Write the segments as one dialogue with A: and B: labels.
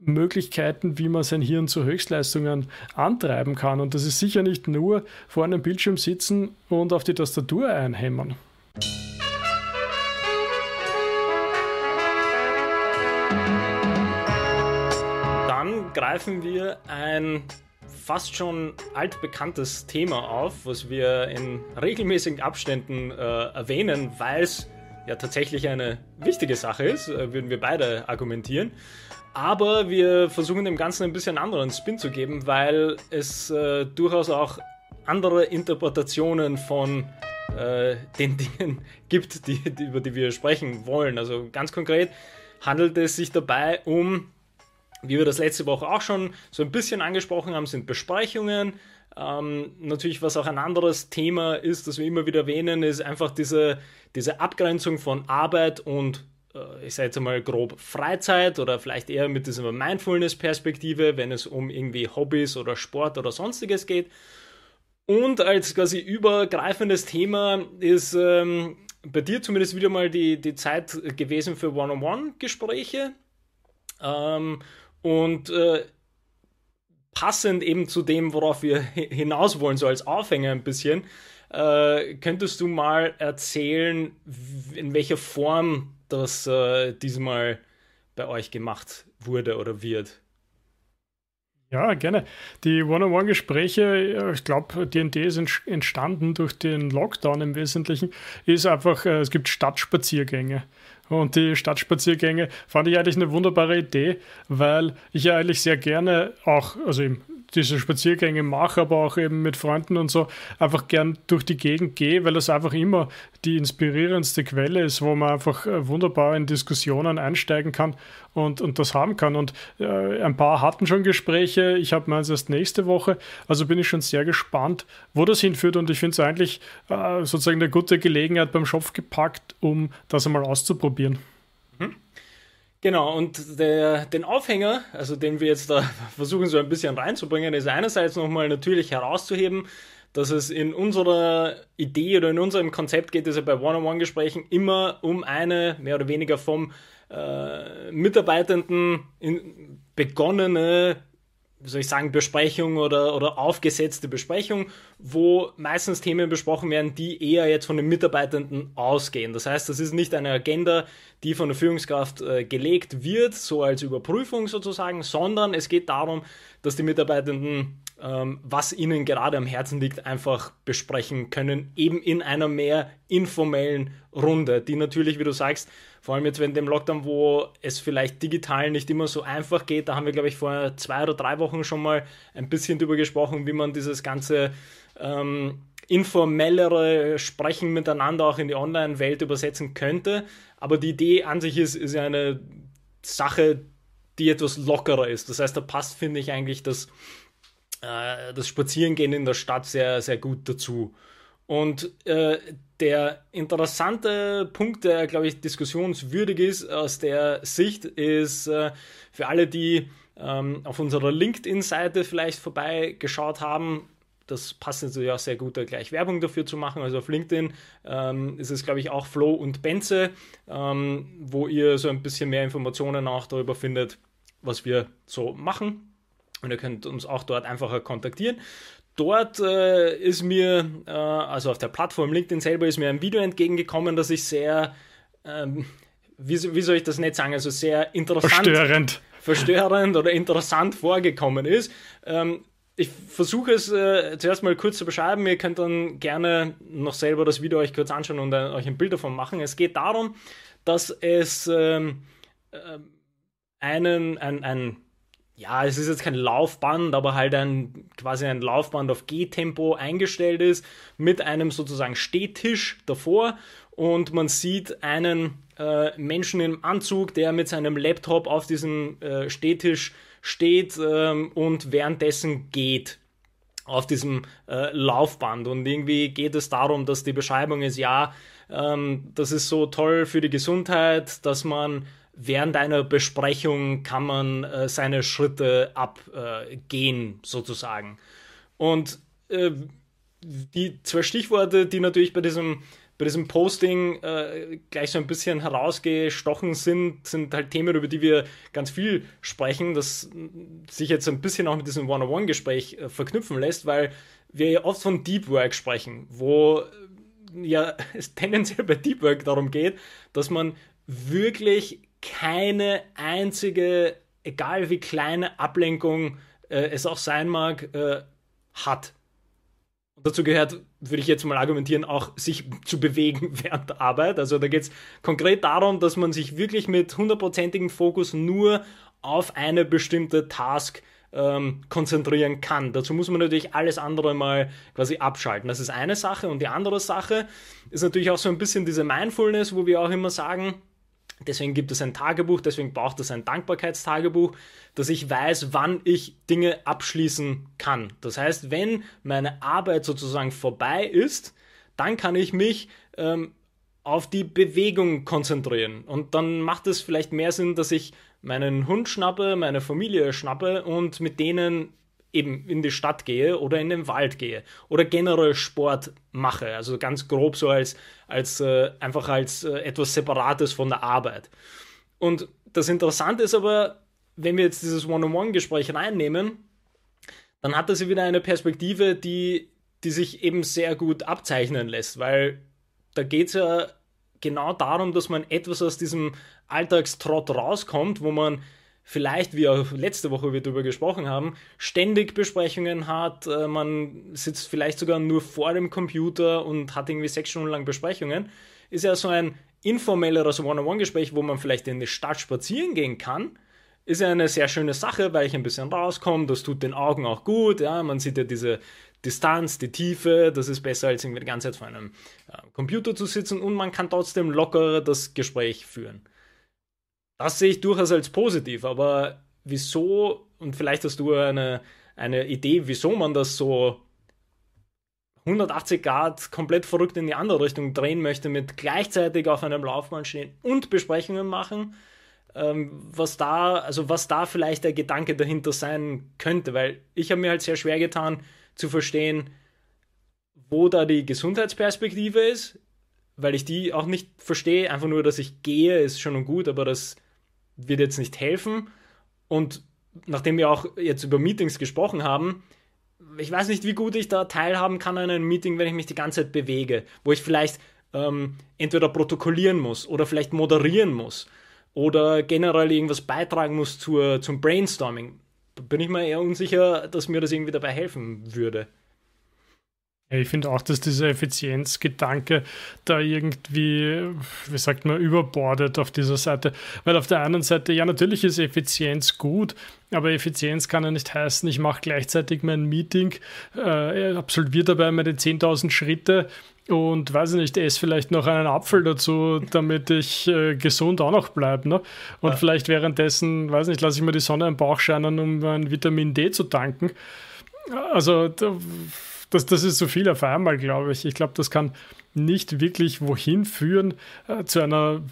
A: Möglichkeiten, wie man sein Hirn zu Höchstleistungen antreiben kann. Und das ist sicher nicht nur vor einem Bildschirm sitzen und auf die Tastatur einhämmern.
B: Dann greifen wir ein fast schon altbekanntes Thema auf, was wir in regelmäßigen Abständen äh, erwähnen, weil es ja tatsächlich eine wichtige Sache ist, äh, würden wir beide argumentieren. Aber wir versuchen dem Ganzen ein bisschen anderen Spin zu geben, weil es äh, durchaus auch andere Interpretationen von äh, den Dingen gibt, die, die, über die wir sprechen wollen. Also ganz konkret handelt es sich dabei um, wie wir das letzte Woche auch schon so ein bisschen angesprochen haben, sind Besprechungen. Ähm, natürlich, was auch ein anderes Thema ist, das wir immer wieder erwähnen, ist einfach diese, diese Abgrenzung von Arbeit und ich sage jetzt einmal grob Freizeit oder vielleicht eher mit dieser Mindfulness-Perspektive, wenn es um irgendwie Hobbys oder Sport oder sonstiges geht. Und als quasi übergreifendes Thema ist ähm, bei dir zumindest wieder mal die, die Zeit gewesen für One-on-One-Gespräche. Ähm, und äh, passend eben zu dem, worauf wir hinaus wollen, so als Aufhänger ein bisschen, äh, könntest du mal erzählen, in welcher Form das äh, diesmal bei euch gemacht wurde oder wird?
A: Ja, gerne. Die One-on-One-Gespräche, ich glaube, D&D ist entstanden durch den Lockdown im Wesentlichen, ist einfach, äh, es gibt Stadtspaziergänge. Und die Stadtspaziergänge fand ich eigentlich eine wunderbare Idee, weil ich ja eigentlich sehr gerne auch, also im diese Spaziergänge mache, aber auch eben mit Freunden und so einfach gern durch die Gegend gehe, weil das einfach immer die inspirierendste Quelle ist, wo man einfach äh, wunderbar in Diskussionen einsteigen kann und, und das haben kann. Und äh, ein paar hatten schon Gespräche, ich habe meins erst nächste Woche, also bin ich schon sehr gespannt, wo das hinführt. Und ich finde es eigentlich äh, sozusagen eine gute Gelegenheit beim Schopf gepackt, um das einmal auszuprobieren.
B: Genau, und der, den Aufhänger, also den wir jetzt da versuchen so ein bisschen reinzubringen, ist einerseits nochmal natürlich herauszuheben, dass es in unserer Idee oder in unserem Konzept geht es ja bei One-on-One-Gesprächen immer um eine mehr oder weniger vom äh, Mitarbeitenden begonnene wie soll ich sagen, Besprechung oder, oder aufgesetzte Besprechung, wo meistens Themen besprochen werden, die eher jetzt von den Mitarbeitenden ausgehen. Das heißt, das ist nicht eine Agenda, die von der Führungskraft äh, gelegt wird, so als Überprüfung sozusagen, sondern es geht darum, dass die Mitarbeitenden, was ihnen gerade am Herzen liegt, einfach besprechen können, eben in einer mehr informellen Runde, die natürlich, wie du sagst, vor allem jetzt während dem Lockdown, wo es vielleicht digital nicht immer so einfach geht. Da haben wir, glaube ich, vor zwei oder drei Wochen schon mal ein bisschen drüber gesprochen, wie man dieses ganze ähm, informellere Sprechen miteinander auch in die Online-Welt übersetzen könnte. Aber die Idee an sich ist, ist ja eine Sache, die etwas lockerer ist. Das heißt, da passt, finde ich, eigentlich das, äh, das Spazierengehen in der Stadt sehr, sehr gut dazu. Und äh, der interessante Punkt, der, glaube ich, diskussionswürdig ist aus der Sicht, ist äh, für alle, die ähm, auf unserer LinkedIn-Seite vielleicht vorbeigeschaut haben, das passt natürlich auch sehr gut, da gleich Werbung dafür zu machen. Also auf LinkedIn ähm, ist es, glaube ich, auch Flo und Benze, ähm, wo ihr so ein bisschen mehr Informationen auch darüber findet, was wir so machen. Und ihr könnt uns auch dort einfacher kontaktieren dort äh, ist mir, äh, also auf der Plattform LinkedIn selber, ist mir ein Video entgegengekommen, das ich sehr, ähm, wie, wie, soll ich das nicht sagen, also sehr interessant.
A: Verstörend.
B: Verstörend oder interessant vorgekommen ist. Ähm, ich versuche es äh, zuerst mal kurz zu beschreiben. Ihr könnt dann gerne noch selber das Video euch kurz anschauen und äh, euch ein Bild davon machen. Es geht darum, dass es ähm, äh, einen, ein, ein ja, es ist jetzt kein Laufband, aber halt ein quasi ein Laufband auf Gehtempo eingestellt ist mit einem sozusagen Stehtisch davor. Und man sieht einen äh, Menschen im Anzug, der mit seinem Laptop auf diesem äh, Stehtisch steht ähm, und währenddessen geht auf diesem äh, Laufband. Und irgendwie geht es darum, dass die Beschreibung ist, ja, ähm, das ist so toll für die Gesundheit, dass man während einer Besprechung kann man äh, seine Schritte abgehen, äh, sozusagen. Und äh, die zwei Stichworte, die natürlich bei diesem bei diesem Posting äh, gleich so ein bisschen herausgestochen sind, sind halt Themen, über die wir ganz viel sprechen, das sich jetzt ein bisschen auch mit diesem One-on-One-Gespräch äh, verknüpfen lässt, weil wir ja oft von Deep Work sprechen, wo ja es tendenziell bei Deep Work darum geht, dass man wirklich keine einzige, egal wie kleine Ablenkung äh, es auch sein mag, äh, hat. Und dazu gehört, würde ich jetzt mal argumentieren, auch sich zu bewegen während der Arbeit. Also da geht es konkret darum, dass man sich wirklich mit hundertprozentigem Fokus nur auf eine bestimmte Task ähm, konzentrieren kann. Dazu muss man natürlich alles andere mal quasi abschalten. Das ist eine Sache. Und die andere Sache ist natürlich auch so ein bisschen diese Mindfulness, wo wir auch immer sagen, Deswegen gibt es ein Tagebuch, deswegen braucht es ein Dankbarkeitstagebuch, dass ich weiß, wann ich Dinge abschließen kann. Das heißt, wenn meine Arbeit sozusagen vorbei ist, dann kann ich mich ähm, auf die Bewegung konzentrieren. Und dann macht es vielleicht mehr Sinn, dass ich meinen Hund schnappe, meine Familie schnappe und mit denen eben in die Stadt gehe oder in den Wald gehe oder generell Sport mache. Also ganz grob so als, als äh, einfach als äh, etwas Separates von der Arbeit. Und das Interessante ist aber, wenn wir jetzt dieses One-on-One-Gespräch reinnehmen, dann hat das ja wieder eine Perspektive, die, die sich eben sehr gut abzeichnen lässt, weil da geht es ja genau darum, dass man etwas aus diesem Alltagstrott rauskommt, wo man vielleicht, wie auch letzte Woche wir darüber gesprochen haben, ständig Besprechungen hat, äh, man sitzt vielleicht sogar nur vor dem Computer und hat irgendwie sechs Stunden lang Besprechungen, ist ja so ein informelleres One-on-One-Gespräch, wo man vielleicht in die Stadt spazieren gehen kann, ist ja eine sehr schöne Sache, weil ich ein bisschen rauskomme, das tut den Augen auch gut, ja, man sieht ja diese Distanz, die Tiefe, das ist besser als irgendwie die ganze Zeit vor einem äh, Computer zu sitzen und man kann trotzdem lockerer das Gespräch führen. Das sehe ich durchaus als positiv, aber wieso, und vielleicht hast du eine, eine Idee, wieso man das so 180 Grad komplett verrückt in die andere Richtung drehen möchte, mit gleichzeitig auf einem Laufband stehen und Besprechungen machen, ähm, was da, also was da vielleicht der Gedanke dahinter sein könnte, weil ich habe mir halt sehr schwer getan, zu verstehen, wo da die Gesundheitsperspektive ist, weil ich die auch nicht verstehe. Einfach nur, dass ich gehe, ist schon und gut, aber das wird jetzt nicht helfen. Und nachdem wir auch jetzt über Meetings gesprochen haben, ich weiß nicht, wie gut ich da teilhaben kann an einem Meeting, wenn ich mich die ganze Zeit bewege, wo ich vielleicht ähm, entweder protokollieren muss oder vielleicht moderieren muss oder generell irgendwas beitragen muss zur, zum Brainstorming bin ich mir eher unsicher, dass mir das irgendwie dabei helfen würde.
A: Ich finde auch, dass dieser Effizienzgedanke da irgendwie, wie sagt man, überbordet auf dieser Seite. Weil auf der einen Seite, ja, natürlich ist Effizienz gut, aber Effizienz kann ja nicht heißen, ich mache gleichzeitig mein Meeting, äh, absolviere dabei meine 10.000 Schritte und weiß nicht, esse vielleicht noch einen Apfel dazu, damit ich äh, gesund auch noch bleibe. Ne? Und ja. vielleicht währenddessen, weiß nicht, lasse ich mir die Sonne im Bauch scheinen, um mein Vitamin D zu tanken. Also das, das ist so viel auf einmal, glaube ich. Ich glaube, das kann nicht wirklich wohin führen äh, zu einer,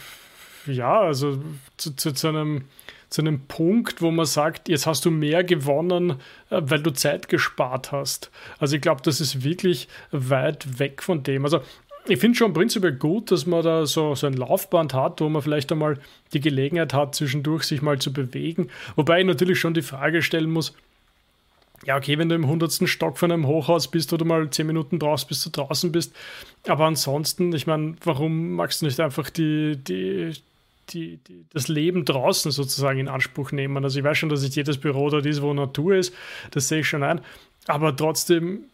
A: ja, also zu, zu, zu, einem, zu einem Punkt, wo man sagt, jetzt hast du mehr gewonnen, äh, weil du Zeit gespart hast. Also ich glaube, das ist wirklich weit weg von dem. Also ich finde schon prinzipiell gut, dass man da so, so ein Laufband hat, wo man vielleicht einmal die Gelegenheit hat, zwischendurch sich mal zu bewegen. Wobei ich natürlich schon die Frage stellen muss, ja, okay, wenn du im hundertsten Stock von einem Hochhaus bist oder mal zehn Minuten brauchst, bis du draußen bist. Aber ansonsten, ich meine, warum magst du nicht einfach die, die, die, die, das Leben draußen sozusagen in Anspruch nehmen? Also ich weiß schon, dass nicht jedes Büro dort ist, wo Natur ist, das sehe ich schon ein. Aber trotzdem,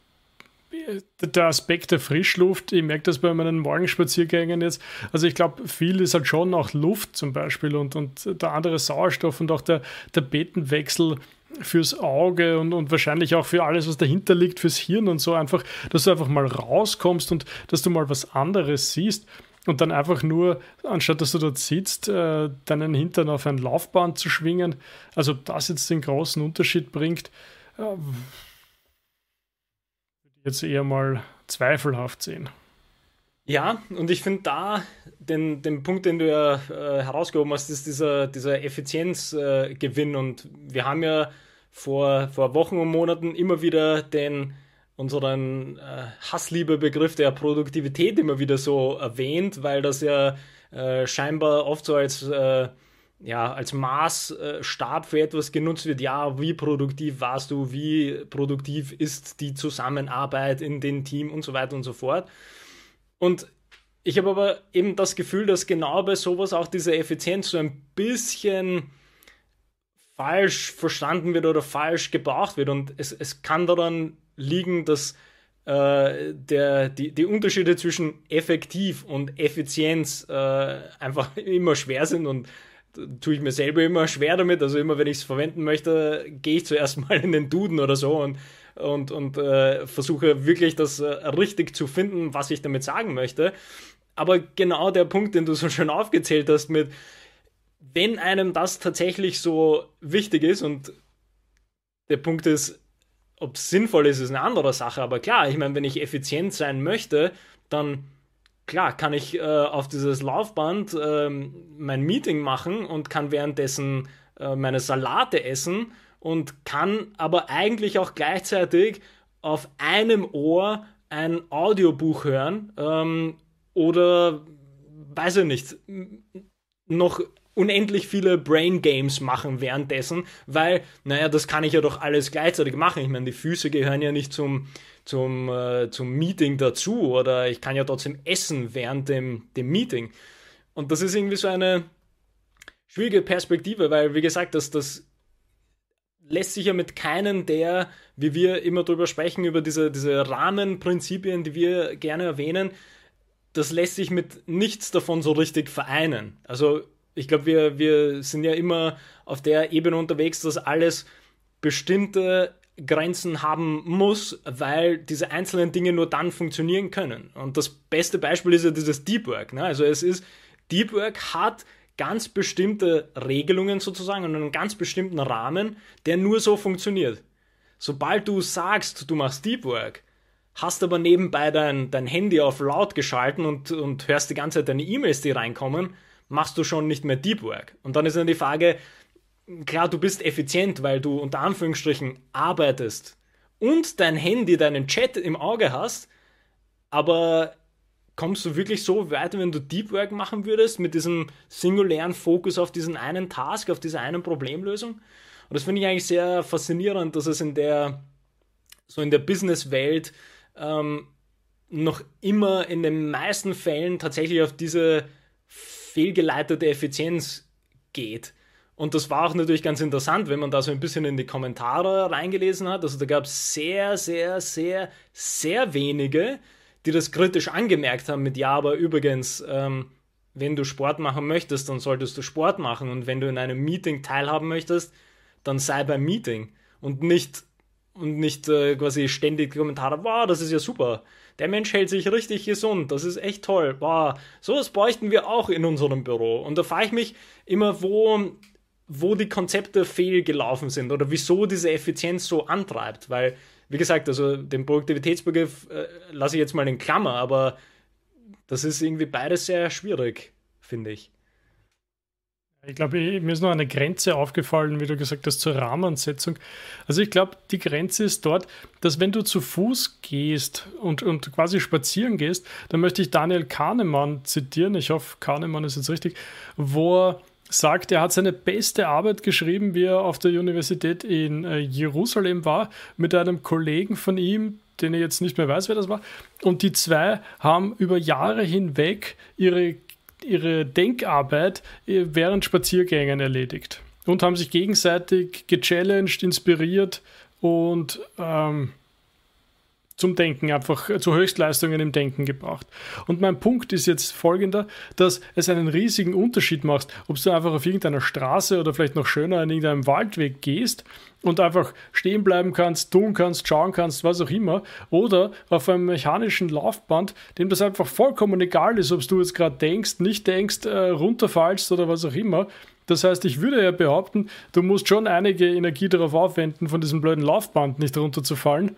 A: der Aspekt der Frischluft, ich merke das bei meinen Morgenspaziergängen jetzt. Also ich glaube, viel ist halt schon auch Luft zum Beispiel und, und der andere Sauerstoff und auch der, der Betenwechsel fürs Auge und, und wahrscheinlich auch für alles, was dahinter liegt, fürs Hirn und so einfach, dass du einfach mal rauskommst und dass du mal was anderes siehst und dann einfach nur, anstatt dass du dort sitzt, äh, deinen Hintern auf ein Laufband zu schwingen, also das jetzt den großen Unterschied bringt, äh, würde ich jetzt eher mal zweifelhaft sehen.
B: Ja, und ich finde da den, den Punkt, den du ja äh, herausgehoben hast, ist dieser, dieser Effizienzgewinn. Äh, und wir haben ja vor, vor Wochen und Monaten immer wieder den unseren äh, Hassliebe-Begriff der Produktivität immer wieder so erwähnt, weil das ja äh, scheinbar oft so als, äh, ja, als Maßstab für etwas genutzt wird. Ja, wie produktiv warst du, wie produktiv ist die Zusammenarbeit in dem Team und so weiter und so fort. Und ich habe aber eben das Gefühl, dass genau bei sowas auch diese Effizienz so ein bisschen falsch verstanden wird oder falsch gebraucht wird. Und es, es kann daran liegen, dass äh, der, die, die Unterschiede zwischen effektiv und Effizienz äh, einfach immer schwer sind und tue ich mir selber immer schwer damit. Also immer, wenn ich es verwenden möchte, gehe ich zuerst mal in den Duden oder so und, und, und äh, versuche wirklich das äh, richtig zu finden, was ich damit sagen möchte. Aber genau der Punkt, den du so schön aufgezählt hast mit, wenn einem das tatsächlich so wichtig ist und der Punkt ist, ob es sinnvoll ist, ist eine andere Sache. Aber klar, ich meine, wenn ich effizient sein möchte, dann klar kann ich äh, auf dieses Laufband äh, mein Meeting machen und kann währenddessen äh, meine Salate essen und kann aber eigentlich auch gleichzeitig auf einem Ohr ein Audiobuch hören ähm, oder weiß ich nicht, noch unendlich viele Brain Games machen währenddessen, weil, naja, das kann ich ja doch alles gleichzeitig machen. Ich meine, die Füße gehören ja nicht zum, zum, äh, zum Meeting dazu oder ich kann ja trotzdem essen während dem, dem Meeting. Und das ist irgendwie so eine schwierige Perspektive, weil, wie gesagt, das, das lässt sich ja mit keinem der, wie wir immer drüber sprechen, über diese, diese Rahmenprinzipien, die wir gerne erwähnen, das lässt sich mit nichts davon so richtig vereinen. Also ich glaube, wir, wir sind ja immer auf der Ebene unterwegs, dass alles bestimmte Grenzen haben muss, weil diese einzelnen Dinge nur dann funktionieren können. Und das beste Beispiel ist ja dieses Deep Work. Ne? Also es ist, Deep Work hat ganz bestimmte Regelungen sozusagen und einen ganz bestimmten Rahmen, der nur so funktioniert. Sobald du sagst, du machst Deep Work, hast aber nebenbei dein, dein Handy auf laut geschalten und, und hörst die ganze Zeit deine E-Mails, die reinkommen, machst du schon nicht mehr Deep Work. Und dann ist dann die Frage, klar, du bist effizient, weil du unter Anführungsstrichen arbeitest und dein Handy, deinen Chat im Auge hast, aber kommst du wirklich so weit, wenn du Deep Work machen würdest, mit diesem singulären Fokus auf diesen einen Task, auf diese eine Problemlösung? Und das finde ich eigentlich sehr faszinierend, dass es in der, so in der Businesswelt ähm, noch immer in den meisten Fällen tatsächlich auf diese fehlgeleitete Effizienz geht. Und das war auch natürlich ganz interessant, wenn man da so ein bisschen in die Kommentare reingelesen hat. Also da gab es sehr, sehr, sehr, sehr wenige, die das kritisch angemerkt haben mit ja, aber übrigens, ähm, wenn du Sport machen möchtest, dann solltest du Sport machen. Und wenn du in einem Meeting teilhaben möchtest, dann sei beim Meeting. Und nicht, und nicht äh, quasi ständig Kommentare, wow, das ist ja super der Mensch hält sich richtig gesund, das ist echt toll. Boah, sowas bräuchten wir auch in unserem Büro. Und da frage ich mich immer, wo, wo die Konzepte fehlgelaufen sind oder wieso diese Effizienz so antreibt. Weil, wie gesagt, also den Produktivitätsbegriff äh, lasse ich jetzt mal in Klammer, aber das ist irgendwie beides sehr schwierig, finde ich.
A: Ich glaube, mir ist noch eine Grenze aufgefallen, wie du gesagt hast, zur Rahmensetzung. Also ich glaube, die Grenze ist dort, dass wenn du zu Fuß gehst und, und quasi spazieren gehst, dann möchte ich Daniel Kahnemann zitieren, ich hoffe, Kahnemann ist jetzt richtig, wo er sagt, er hat seine beste Arbeit geschrieben, wie er auf der Universität in äh, Jerusalem war, mit einem Kollegen von ihm, den ich jetzt nicht mehr weiß, wer das war. Und die zwei haben über Jahre hinweg ihre ihre Denkarbeit äh, während Spaziergängen erledigt und haben sich gegenseitig gechallenged, inspiriert und ähm, zum Denken, einfach äh, zu Höchstleistungen im Denken gebracht. Und mein Punkt ist jetzt folgender, dass es einen riesigen Unterschied macht, ob du einfach auf irgendeiner Straße oder vielleicht noch schöner in irgendeinem Waldweg gehst und einfach stehen bleiben kannst, tun kannst, schauen kannst, was auch immer, oder auf einem mechanischen Laufband, dem das einfach vollkommen egal ist, ob du jetzt gerade denkst, nicht denkst, äh, runterfallst oder was auch immer. Das heißt, ich würde ja behaupten, du musst schon einige Energie darauf aufwenden, von diesem blöden Laufband nicht runterzufallen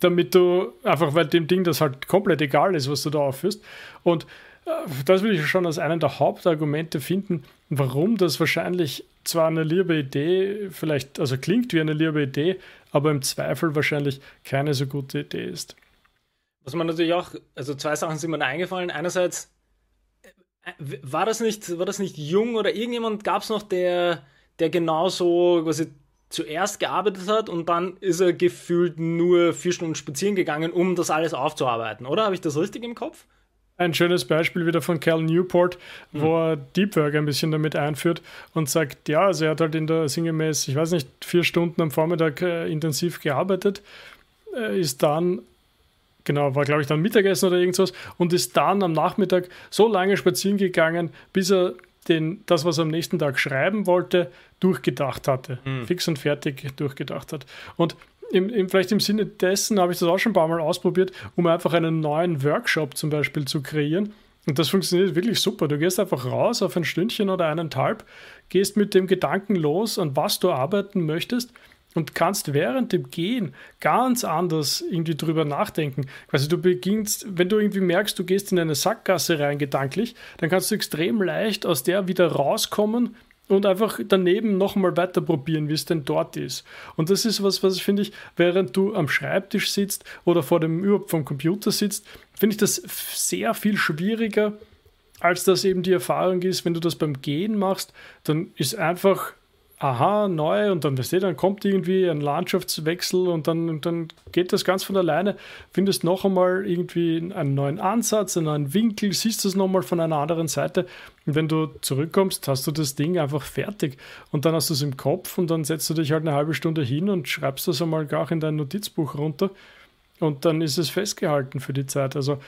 A: damit du einfach, weil dem Ding das halt komplett egal ist, was du da aufführst. Und äh, das würde ich schon als einen der Hauptargumente finden, warum das wahrscheinlich zwar eine liebe Idee, vielleicht, also klingt wie eine liebe Idee, aber im Zweifel wahrscheinlich keine so gute Idee ist.
B: Was man natürlich auch, also zwei Sachen sind mir eingefallen. Einerseits, äh, war das nicht, war das nicht jung oder irgendjemand gab es noch, der, der genauso quasi zuerst gearbeitet hat und dann ist er gefühlt nur vier Stunden spazieren gegangen, um das alles aufzuarbeiten, oder? Habe ich das richtig im Kopf?
A: Ein schönes Beispiel wieder von Cal Newport, wo mhm. er Deep Work ein bisschen damit einführt und sagt, ja, also er hat halt in der sinngemäß, ich weiß nicht, vier Stunden am Vormittag äh, intensiv gearbeitet, äh, ist dann, genau, war glaube ich dann Mittagessen oder irgendwas und ist dann am Nachmittag so lange spazieren gegangen, bis er den, das, was er am nächsten Tag schreiben wollte, durchgedacht hatte. Mhm. Fix und fertig durchgedacht hat. Und im, im, vielleicht im Sinne dessen habe ich das auch schon ein paar Mal ausprobiert, um einfach einen neuen Workshop zum Beispiel zu kreieren. Und das funktioniert wirklich super. Du gehst einfach raus auf ein Stündchen oder eineinhalb, gehst mit dem Gedanken los, an was du arbeiten möchtest und kannst während dem Gehen ganz anders irgendwie drüber nachdenken. Also du beginnst, wenn du irgendwie merkst, du gehst in eine Sackgasse rein gedanklich, dann kannst du extrem leicht aus der wieder rauskommen und einfach daneben nochmal weiter probieren, wie es denn dort ist. Und das ist was, was finde ich, während du am Schreibtisch sitzt oder vor dem überhaupt vom Computer sitzt, finde ich das sehr viel schwieriger, als das eben die Erfahrung ist, wenn du das beim Gehen machst, dann ist einfach aha, neu und dann, weißt du, dann kommt irgendwie ein Landschaftswechsel und dann, und dann geht das ganz von alleine, findest noch einmal irgendwie einen neuen Ansatz, einen neuen Winkel, siehst das nochmal von einer anderen Seite. Und wenn du zurückkommst, hast du das Ding einfach fertig. Und dann hast du es im Kopf und dann setzt du dich halt eine halbe Stunde hin und schreibst das einmal gar in dein Notizbuch runter. Und dann ist es festgehalten für die Zeit. Also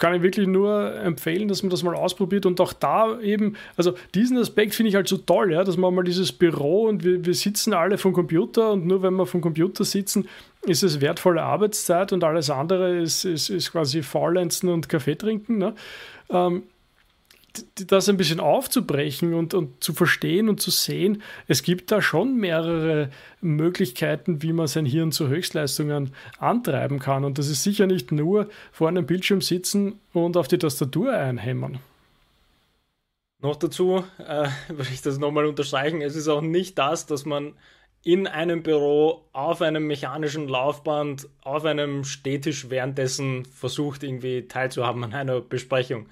A: kann ich wirklich nur empfehlen, dass man das mal ausprobiert und auch da eben, also diesen Aspekt finde ich halt so toll, ja, dass man mal dieses Büro und wir, wir sitzen alle vom Computer und nur wenn wir vom Computer sitzen, ist es wertvolle Arbeitszeit und alles andere ist, ist, ist quasi Faulenzen und Kaffee trinken. Ne? Ähm, das ein bisschen aufzubrechen und, und zu verstehen und zu sehen, es gibt da schon mehrere Möglichkeiten, wie man sein Hirn zu Höchstleistungen antreiben kann. Und das ist sicher nicht nur vor einem Bildschirm sitzen und auf die Tastatur einhämmern.
B: Noch dazu äh, will ich das nochmal unterstreichen, es ist auch nicht das, dass man in einem Büro auf einem mechanischen Laufband, auf einem Stehtisch währenddessen versucht, irgendwie teilzuhaben an einer Besprechung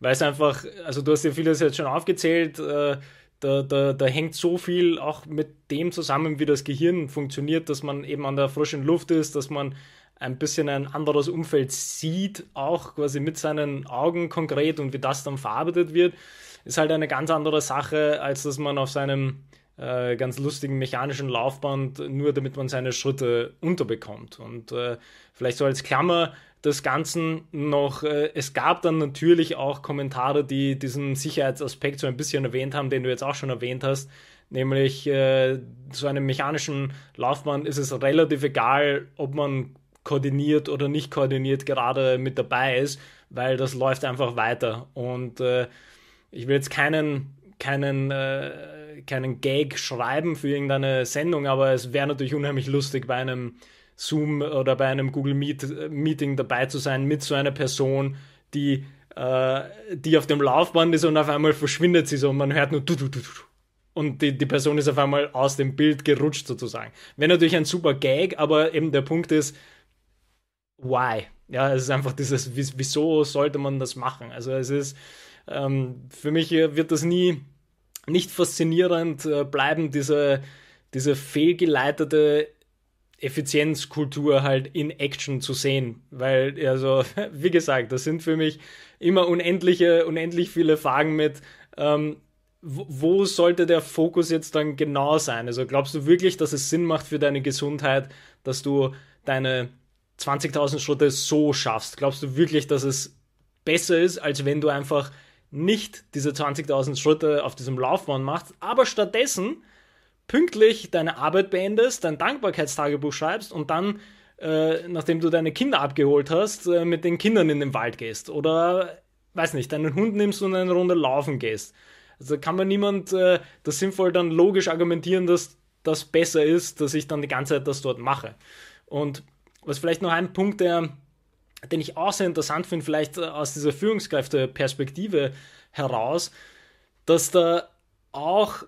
B: weil es einfach, also du hast ja vieles jetzt schon aufgezählt, äh, da, da, da hängt so viel auch mit dem zusammen, wie das Gehirn funktioniert, dass man eben an der frischen Luft ist, dass man ein bisschen ein anderes Umfeld sieht, auch quasi mit seinen Augen konkret und wie das dann verarbeitet wird, ist halt eine ganz andere Sache, als dass man auf seinem äh, ganz lustigen mechanischen Laufband nur damit man seine Schritte unterbekommt. Und äh, vielleicht so als Klammer, des Ganzen noch, äh, es gab dann natürlich auch Kommentare, die diesen Sicherheitsaspekt so ein bisschen erwähnt haben, den du jetzt auch schon erwähnt hast, nämlich äh, zu einem mechanischen Laufbahn ist es relativ egal, ob man koordiniert oder nicht koordiniert gerade mit dabei ist, weil das läuft einfach weiter. Und äh, ich will jetzt keinen, keinen, äh, keinen Gag schreiben für irgendeine Sendung, aber es wäre natürlich unheimlich lustig bei einem Zoom oder bei einem Google Meet äh, Meeting dabei zu sein mit so einer Person, die, äh, die auf dem Laufband ist und auf einmal verschwindet sie so und man hört nur du, du, du, du. Und die, die Person ist auf einmal aus dem Bild gerutscht sozusagen. Wäre natürlich ein super Gag, aber eben der Punkt ist, why? Ja, es ist einfach dieses, wieso sollte man das machen? Also es ist, ähm, für mich wird das nie nicht faszinierend äh, bleiben, diese, diese fehlgeleitete Effizienzkultur halt in Action zu sehen. Weil, also, wie gesagt, das sind für mich immer unendliche, unendlich viele Fragen mit, ähm, wo sollte der Fokus jetzt dann genau sein? Also glaubst du wirklich, dass es Sinn macht für deine Gesundheit, dass du deine 20.000 Schritte so schaffst? Glaubst du wirklich, dass es besser ist, als wenn du einfach nicht diese 20.000 Schritte auf diesem Laufbahn machst, aber stattdessen pünktlich deine Arbeit beendest, dein Dankbarkeitstagebuch schreibst und dann, äh, nachdem du deine Kinder abgeholt hast, äh, mit den Kindern in den Wald gehst oder, weiß nicht, deinen Hund nimmst und eine Runde laufen gehst. Also kann man niemand äh, das sinnvoll dann logisch argumentieren, dass das besser ist, dass ich dann die ganze Zeit das dort mache. Und was vielleicht noch ein Punkt, der, den ich auch sehr interessant finde, vielleicht äh, aus dieser Führungskräfteperspektive heraus, dass da auch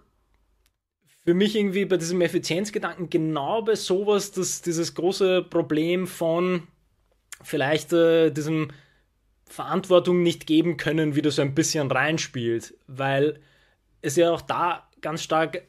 B: für mich irgendwie bei diesem Effizienzgedanken genau bei sowas, dass dieses große Problem von vielleicht äh, diesem Verantwortung nicht geben können, wieder so ein bisschen reinspielt, weil es ja auch da ganz stark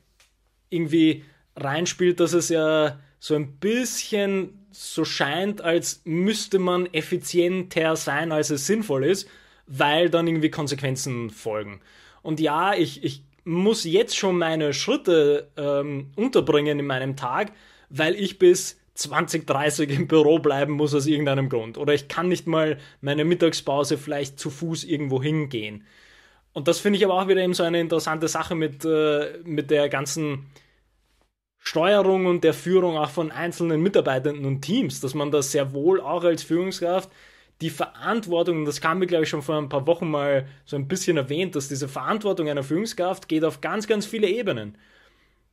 B: irgendwie reinspielt, dass es ja so ein bisschen so scheint, als müsste man effizienter sein, als es sinnvoll ist, weil dann irgendwie Konsequenzen folgen. Und ja, ich, ich muss jetzt schon meine Schritte ähm, unterbringen in meinem Tag, weil ich bis 20, 30 im Büro bleiben muss aus irgendeinem Grund. Oder ich kann nicht mal meine Mittagspause vielleicht zu Fuß irgendwo hingehen. Und das finde ich aber auch wieder eben so eine interessante Sache mit, äh, mit der ganzen Steuerung und der Führung auch von einzelnen Mitarbeitenden und Teams, dass man das sehr wohl auch als Führungskraft die Verantwortung, das kam mir, glaube ich, schon vor ein paar Wochen mal so ein bisschen erwähnt, dass diese Verantwortung einer Führungskraft geht auf ganz, ganz viele Ebenen.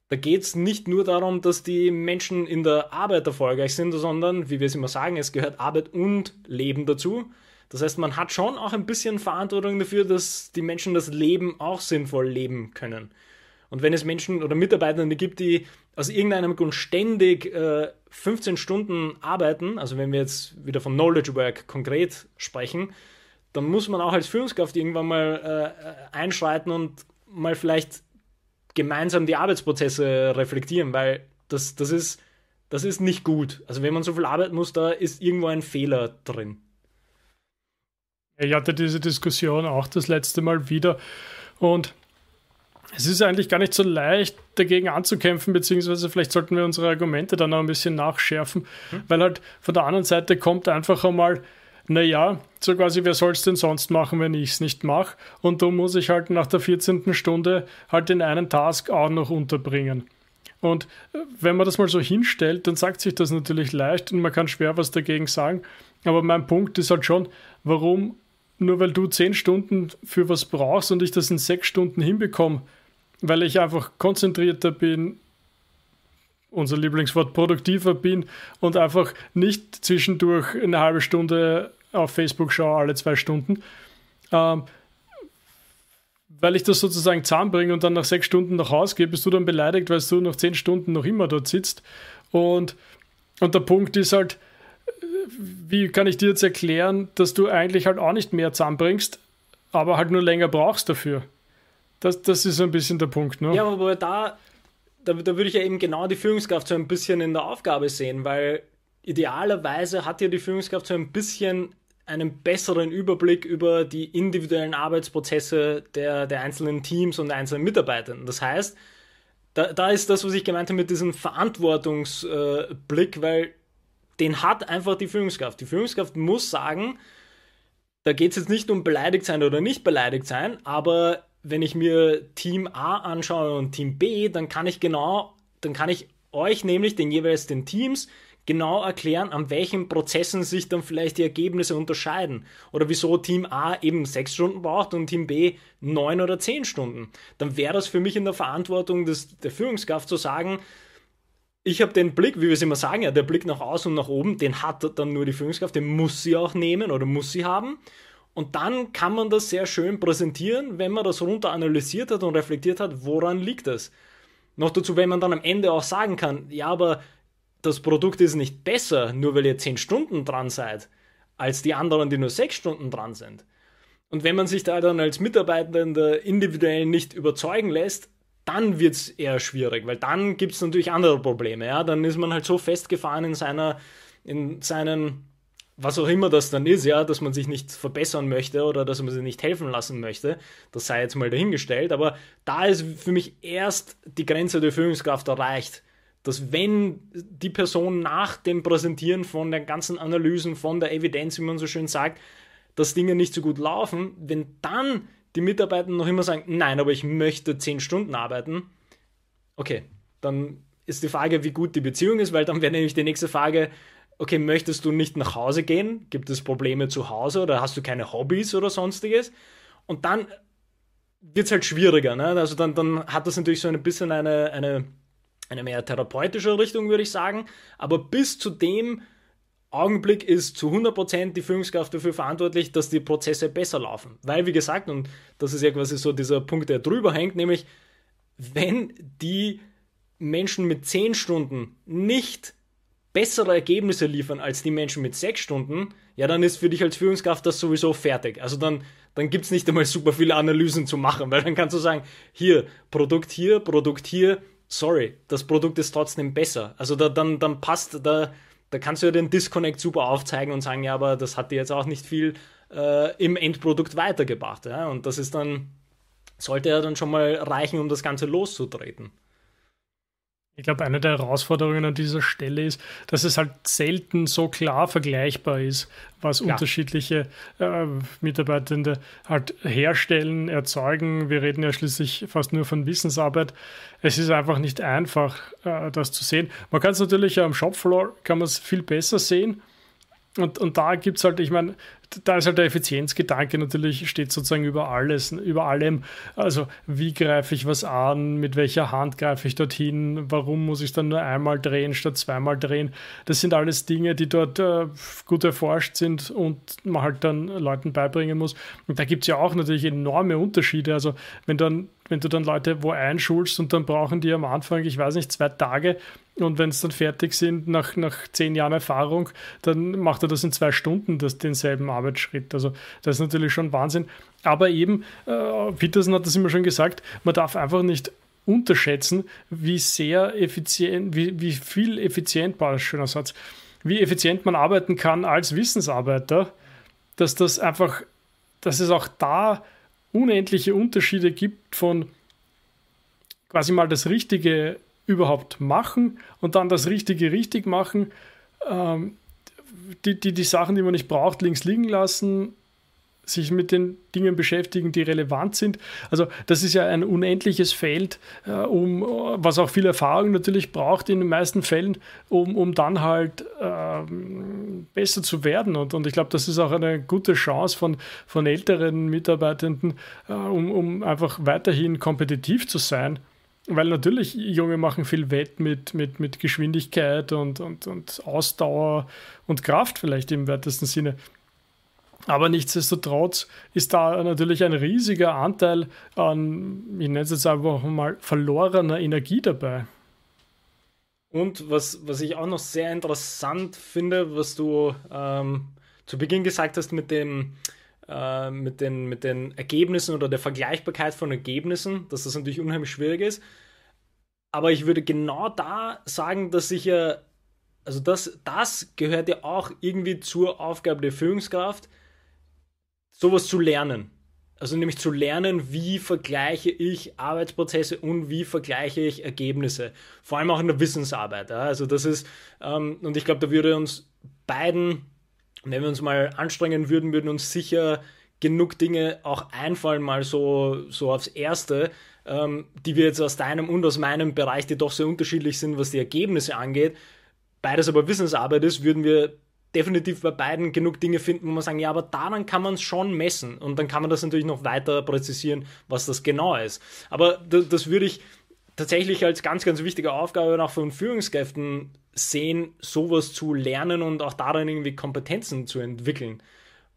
B: Da geht es nicht nur darum, dass die Menschen in der Arbeit erfolgreich sind, sondern, wie wir es immer sagen, es gehört Arbeit und Leben dazu. Das heißt, man hat schon auch ein bisschen Verantwortung dafür, dass die Menschen das Leben auch sinnvoll leben können. Und wenn es Menschen oder Mitarbeitende gibt, die aus irgendeinem Grund ständig äh, 15 Stunden arbeiten, also wenn wir jetzt wieder von Knowledge Work konkret sprechen, dann muss man auch als Führungskraft irgendwann mal äh, einschreiten und mal vielleicht gemeinsam die Arbeitsprozesse reflektieren, weil das, das, ist, das ist nicht gut. Also wenn man so viel arbeiten muss, da ist irgendwo ein Fehler drin.
A: Ich hatte diese Diskussion auch das letzte Mal wieder und es ist eigentlich gar nicht so leicht, dagegen anzukämpfen, beziehungsweise vielleicht sollten wir unsere Argumente dann noch ein bisschen nachschärfen, hm. weil halt von der anderen Seite kommt einfach einmal, naja, so quasi, wer soll es denn sonst machen, wenn ich es nicht mache? Und da muss ich halt nach der 14. Stunde halt den einen Task auch noch unterbringen. Und äh, wenn man das mal so hinstellt, dann sagt sich das natürlich leicht und man kann schwer was dagegen sagen. Aber mein Punkt ist halt schon, warum, nur weil du 10 Stunden für was brauchst und ich das in 6 Stunden hinbekomme, weil ich einfach konzentrierter bin, unser Lieblingswort produktiver bin und einfach nicht zwischendurch eine halbe Stunde auf Facebook schaue, alle zwei Stunden. Ähm, weil ich das sozusagen zusammenbringe und dann nach sechs Stunden nach Hause gehe, bist du dann beleidigt, weil du nach zehn Stunden noch immer dort sitzt. Und, und der Punkt ist halt, wie kann ich dir jetzt erklären, dass du eigentlich halt auch nicht mehr zusammenbringst, aber halt nur länger brauchst dafür? Das, das ist so ein bisschen der Punkt, ne?
B: Ja, aber da, da, da würde ich ja eben genau die Führungskraft so ein bisschen in der Aufgabe sehen, weil idealerweise hat ja die Führungskraft so ein bisschen einen besseren Überblick über die individuellen Arbeitsprozesse der, der einzelnen Teams und einzelnen Mitarbeitenden. Das heißt, da, da ist das, was ich gemeint habe mit diesem Verantwortungsblick, äh, weil den hat einfach die Führungskraft. Die Führungskraft muss sagen, da geht es jetzt nicht um beleidigt sein oder nicht beleidigt sein, aber wenn ich mir Team A anschaue und Team B, dann kann ich genau, dann kann ich euch nämlich den jeweils den Teams genau erklären, an welchen Prozessen sich dann vielleicht die Ergebnisse unterscheiden. Oder wieso Team A eben sechs Stunden braucht und Team B neun oder zehn Stunden. Dann wäre das für mich in der Verantwortung des, der Führungskraft zu sagen, ich habe den Blick, wie wir es immer sagen, ja, der Blick nach außen und nach oben, den hat dann nur die Führungskraft, den muss sie auch nehmen oder muss sie haben. Und dann kann man das sehr schön präsentieren, wenn man das runter analysiert hat und reflektiert hat, woran liegt das. Noch dazu, wenn man dann am Ende auch sagen kann, ja, aber das Produkt ist nicht besser, nur weil ihr 10 Stunden dran seid, als die anderen, die nur 6 Stunden dran sind. Und wenn man sich da dann als Mitarbeitender individuell nicht überzeugen lässt, dann wird es eher schwierig, weil dann gibt es natürlich andere Probleme. Ja? Dann ist man halt so festgefahren in seiner, in seinen was auch immer das dann ist, ja, dass man sich nicht verbessern möchte oder dass man sich nicht helfen lassen möchte, das sei jetzt mal dahingestellt, aber da ist für mich erst die Grenze der Führungskraft erreicht, dass wenn die Person nach dem Präsentieren von den ganzen Analysen, von der Evidenz, wie man so schön sagt, dass Dinge nicht so gut laufen, wenn dann die Mitarbeiter noch immer sagen, nein, aber ich möchte zehn Stunden arbeiten, okay, dann ist die Frage, wie gut die Beziehung ist, weil dann wäre nämlich die nächste Frage, okay, möchtest du nicht nach Hause gehen? Gibt es Probleme zu Hause oder hast du keine Hobbys oder sonstiges? Und dann wird es halt schwieriger. Ne? Also dann, dann hat das natürlich so ein bisschen eine, eine, eine mehr therapeutische Richtung, würde ich sagen. Aber bis zu dem Augenblick ist zu 100% die Führungskraft dafür verantwortlich, dass die Prozesse besser laufen. Weil, wie gesagt, und das ist ja quasi so dieser Punkt, der drüber hängt, nämlich wenn die Menschen mit 10 Stunden nicht bessere Ergebnisse liefern als die Menschen mit 6 Stunden, ja, dann ist für dich als Führungskraft das sowieso fertig. Also dann, dann gibt es nicht einmal super viele Analysen zu machen, weil dann kannst du sagen, hier, Produkt hier, Produkt hier, sorry, das Produkt ist trotzdem besser. Also da, dann, dann passt, da, da kannst du ja den Disconnect super aufzeigen und sagen, ja, aber das hat dir jetzt auch nicht viel äh, im Endprodukt weitergebracht. Ja? Und das ist dann, sollte ja dann schon mal reichen, um das Ganze loszutreten.
A: Ich glaube, eine der Herausforderungen an dieser Stelle ist, dass es halt selten so klar vergleichbar ist, was ja. unterschiedliche äh, Mitarbeitende halt herstellen, erzeugen. Wir reden ja schließlich fast nur von Wissensarbeit. Es ist einfach nicht einfach, äh, das zu sehen. Man kann es natürlich am Shopfloor, kann man es viel besser sehen. Und, und da gibt es halt, ich meine, da ist halt der Effizienzgedanke natürlich, steht sozusagen über alles, über allem. Also, wie greife ich was an, mit welcher Hand greife ich dorthin, warum muss ich dann nur einmal drehen statt zweimal drehen. Das sind alles Dinge, die dort äh, gut erforscht sind und man halt dann Leuten beibringen muss. Und da gibt es ja auch natürlich enorme Unterschiede. Also, wenn dann wenn du dann Leute wo einschulst und dann brauchen die am Anfang, ich weiß nicht, zwei Tage und wenn es dann fertig sind, nach, nach zehn Jahren Erfahrung, dann macht er das in zwei Stunden, das, denselben Arbeitsschritt. Also das ist natürlich schon Wahnsinn. Aber eben, äh, Peterson hat das immer schon gesagt, man darf einfach nicht unterschätzen, wie sehr effizient, wie, wie viel effizient, war das schöner Satz, wie effizient man arbeiten kann als Wissensarbeiter, dass das einfach, dass es auch da unendliche Unterschiede gibt von quasi mal das Richtige überhaupt machen und dann das Richtige richtig machen, ähm, die, die, die Sachen, die man nicht braucht, links liegen lassen sich mit den Dingen beschäftigen, die relevant sind. Also das ist ja ein unendliches Feld, äh, um, was auch viel Erfahrung natürlich braucht in den meisten Fällen, um, um dann halt äh, besser zu werden. Und, und ich glaube, das ist auch eine gute Chance von, von älteren Mitarbeitenden, äh, um, um einfach weiterhin kompetitiv zu sein. Weil natürlich Junge machen viel Wett mit, mit, mit Geschwindigkeit und, und, und Ausdauer und Kraft vielleicht im weitesten Sinne. Aber nichtsdestotrotz ist da natürlich ein riesiger Anteil an, ich nenne es jetzt einfach mal, verlorener Energie dabei.
B: Und was, was ich auch noch sehr interessant finde, was du ähm, zu Beginn gesagt hast mit dem, äh, mit, den, mit den Ergebnissen oder der Vergleichbarkeit von Ergebnissen, dass das natürlich unheimlich schwierig ist. Aber ich würde genau da sagen, dass ich ja, also das, das gehört ja auch irgendwie zur Aufgabe der Führungskraft, sowas zu lernen. Also nämlich zu lernen, wie vergleiche ich Arbeitsprozesse und wie vergleiche ich Ergebnisse. Vor allem auch in der Wissensarbeit. Ja. Also das ist, ähm, und ich glaube, da würde uns beiden, wenn wir uns mal anstrengen würden, würden uns sicher genug Dinge auch einfallen, mal so, so aufs Erste, ähm, die wir jetzt aus deinem und aus meinem Bereich, die doch sehr unterschiedlich sind, was die Ergebnisse angeht. Beides aber Wissensarbeit ist, würden wir definitiv bei beiden genug Dinge finden, wo man sagen, ja, aber daran kann man es schon messen. Und dann kann man das natürlich noch weiter präzisieren, was das genau ist. Aber das, das würde ich tatsächlich als ganz, ganz wichtige Aufgabe auch von Führungskräften sehen, sowas zu lernen und auch darin irgendwie Kompetenzen zu entwickeln.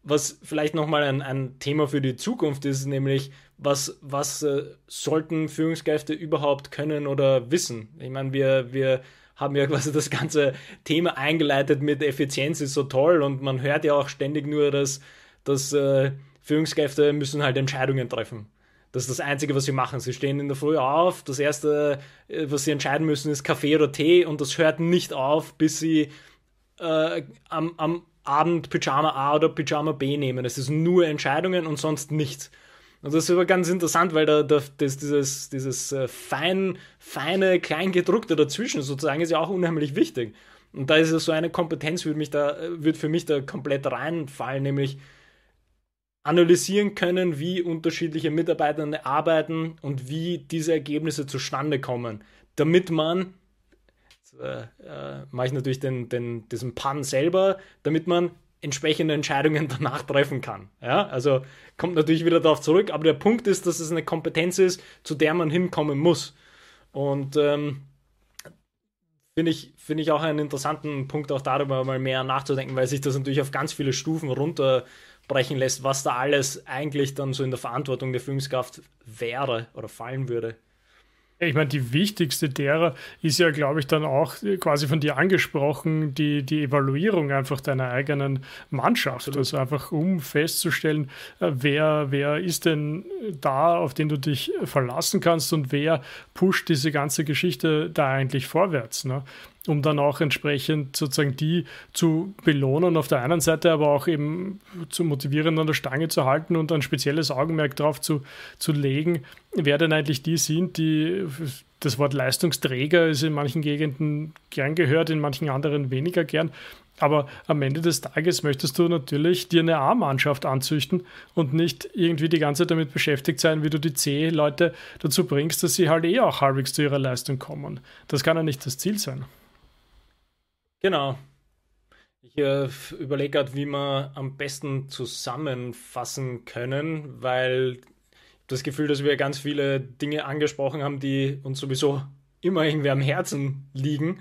B: Was vielleicht nochmal ein, ein Thema für die Zukunft ist, nämlich was, was äh, sollten Führungskräfte überhaupt können oder wissen? Ich meine, wir, wir haben ja quasi das ganze Thema eingeleitet mit Effizienz ist so toll und man hört ja auch ständig nur, dass, dass äh, Führungskräfte müssen halt Entscheidungen treffen. Das ist das Einzige, was sie machen. Sie stehen in der Früh auf, das Erste, äh, was sie entscheiden müssen, ist Kaffee oder Tee und das hört nicht auf, bis sie äh, am, am Abend Pyjama A oder Pyjama B nehmen. Es ist nur Entscheidungen und sonst nichts. Und das ist aber ganz interessant, weil da, da das, dieses, dieses äh, fein, feine, Kleingedruckte dazwischen sozusagen ist ja auch unheimlich wichtig. Und da ist ja so eine Kompetenz, würde, mich da, würde für mich da komplett reinfallen, nämlich analysieren können, wie unterschiedliche Mitarbeitende arbeiten und wie diese Ergebnisse zustande kommen, damit man, jetzt, äh, äh, mache ich natürlich den, den, diesen Pan selber, damit man entsprechende Entscheidungen danach treffen kann. Ja, also kommt natürlich wieder darauf zurück, aber der Punkt ist, dass es eine Kompetenz ist, zu der man hinkommen muss. Und ähm, finde ich, find ich auch einen interessanten Punkt, auch darüber mal mehr nachzudenken, weil sich das natürlich auf ganz viele Stufen runterbrechen lässt, was da alles eigentlich dann so in der Verantwortung der Führungskraft wäre oder fallen würde.
A: Ich meine, die wichtigste derer ist ja, glaube ich, dann auch quasi von dir angesprochen, die, die Evaluierung einfach deiner eigenen Mannschaft. Absolut. Also einfach um festzustellen, äh, wer, wer ist denn da, auf den du dich verlassen kannst und wer pusht diese ganze Geschichte da eigentlich vorwärts. Ne? Um dann auch entsprechend sozusagen die zu belohnen, auf der einen Seite aber auch eben zu motivieren, an der Stange zu halten und ein spezielles Augenmerk darauf zu, zu legen, wer denn eigentlich die sind, die das Wort Leistungsträger ist in manchen Gegenden gern gehört, in manchen anderen weniger gern. Aber am Ende des Tages möchtest du natürlich dir eine A-Mannschaft anzüchten und nicht irgendwie die ganze Zeit damit beschäftigt sein, wie du die C-Leute dazu bringst, dass sie halt eh auch halbwegs zu ihrer Leistung kommen. Das kann ja nicht das Ziel sein.
B: Genau. Ich äh, überlege gerade, wie wir am besten zusammenfassen können, weil ich das Gefühl, dass wir ganz viele Dinge angesprochen haben, die uns sowieso immer irgendwie am Herzen liegen.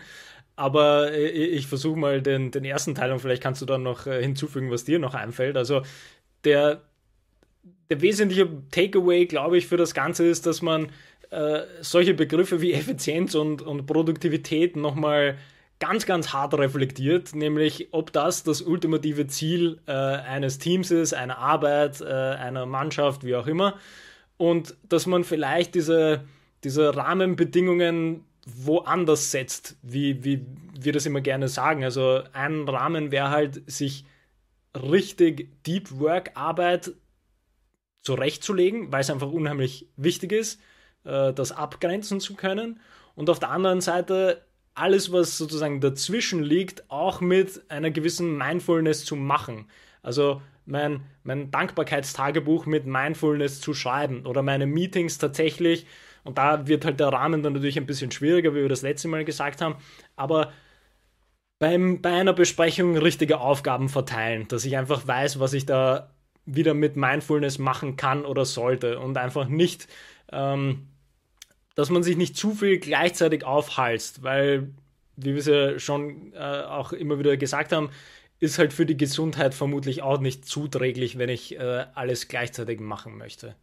B: Aber äh, ich versuche mal den, den ersten Teil und vielleicht kannst du dann noch äh, hinzufügen, was dir noch einfällt. Also der, der wesentliche Takeaway, glaube ich, für das Ganze ist, dass man äh, solche Begriffe wie Effizienz und, und Produktivität nochmal ganz, ganz hart reflektiert, nämlich ob das das ultimative Ziel äh, eines Teams ist, einer Arbeit, äh, einer Mannschaft, wie auch immer. Und dass man vielleicht diese, diese Rahmenbedingungen woanders setzt, wie, wie wir das immer gerne sagen. Also ein Rahmen wäre halt, sich richtig Deep Work Arbeit zurechtzulegen, weil es einfach unheimlich wichtig ist, äh, das abgrenzen zu können. Und auf der anderen Seite alles, was sozusagen dazwischen liegt, auch mit einer gewissen Mindfulness zu machen. Also mein, mein Dankbarkeitstagebuch mit Mindfulness zu schreiben oder meine Meetings tatsächlich. Und da wird halt der Rahmen dann natürlich ein bisschen schwieriger, wie wir das letzte Mal gesagt haben. Aber beim, bei einer Besprechung richtige Aufgaben verteilen, dass ich einfach weiß, was ich da wieder mit Mindfulness machen kann oder sollte und einfach nicht ähm, dass man sich nicht zu viel gleichzeitig aufhalst, weil, wie wir es ja schon äh, auch immer wieder gesagt haben, ist halt für die Gesundheit vermutlich auch nicht zuträglich, wenn ich äh, alles gleichzeitig machen möchte.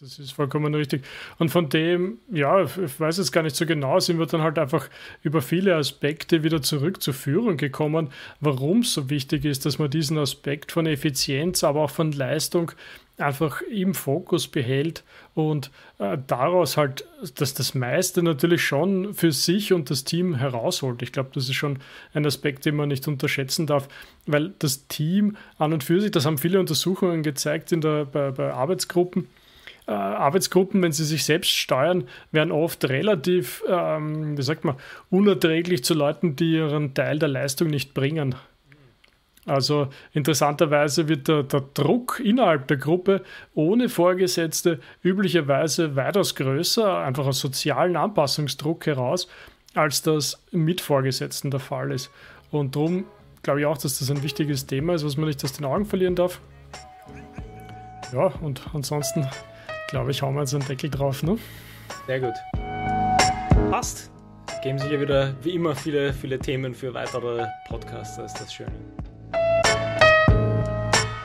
A: Das, ist vollkommen richtig. Und von dem, ja, ich weiß es gar nicht so genau, sind wir dann halt einfach über viele Aspekte wieder zurück zur Führung gekommen, warum es so wichtig ist, dass man diesen Aspekt von Effizienz, aber auch von Leistung einfach im Fokus behält und äh, daraus halt, dass das meiste natürlich schon für sich und das Team herausholt. Ich glaube, das ist schon ein Aspekt, den man nicht unterschätzen darf, weil das Team an und für sich, das haben viele Untersuchungen gezeigt in der, bei, bei Arbeitsgruppen, äh, Arbeitsgruppen, wenn sie sich selbst steuern, werden oft relativ, ähm, wie sagt man, unerträglich zu Leuten, die ihren Teil der Leistung nicht bringen. Also interessanterweise wird der, der, Druck innerhalb der Gruppe ohne Vorgesetzte üblicherweise weitaus größer, einfach aus sozialen Anpassungsdruck heraus, als das mit Vorgesetzten der Fall ist. Und darum glaube ich auch, dass das ein wichtiges Thema ist, was man nicht aus den Augen verlieren darf. Ja, und ansonsten glaube ich, hauen wir jetzt einen Deckel drauf. Ne?
B: Sehr gut. Passt. Geben sich ja wieder wie immer viele, viele Themen für weitere Podcasts. Das ist das Schöne.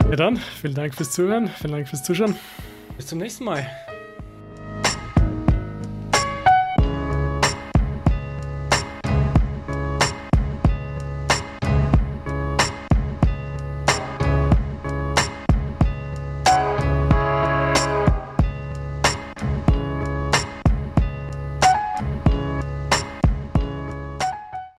A: Ja dann, vielen Dank fürs Zuhören, vielen Dank fürs Zuschauen.
B: Bis zum nächsten Mal.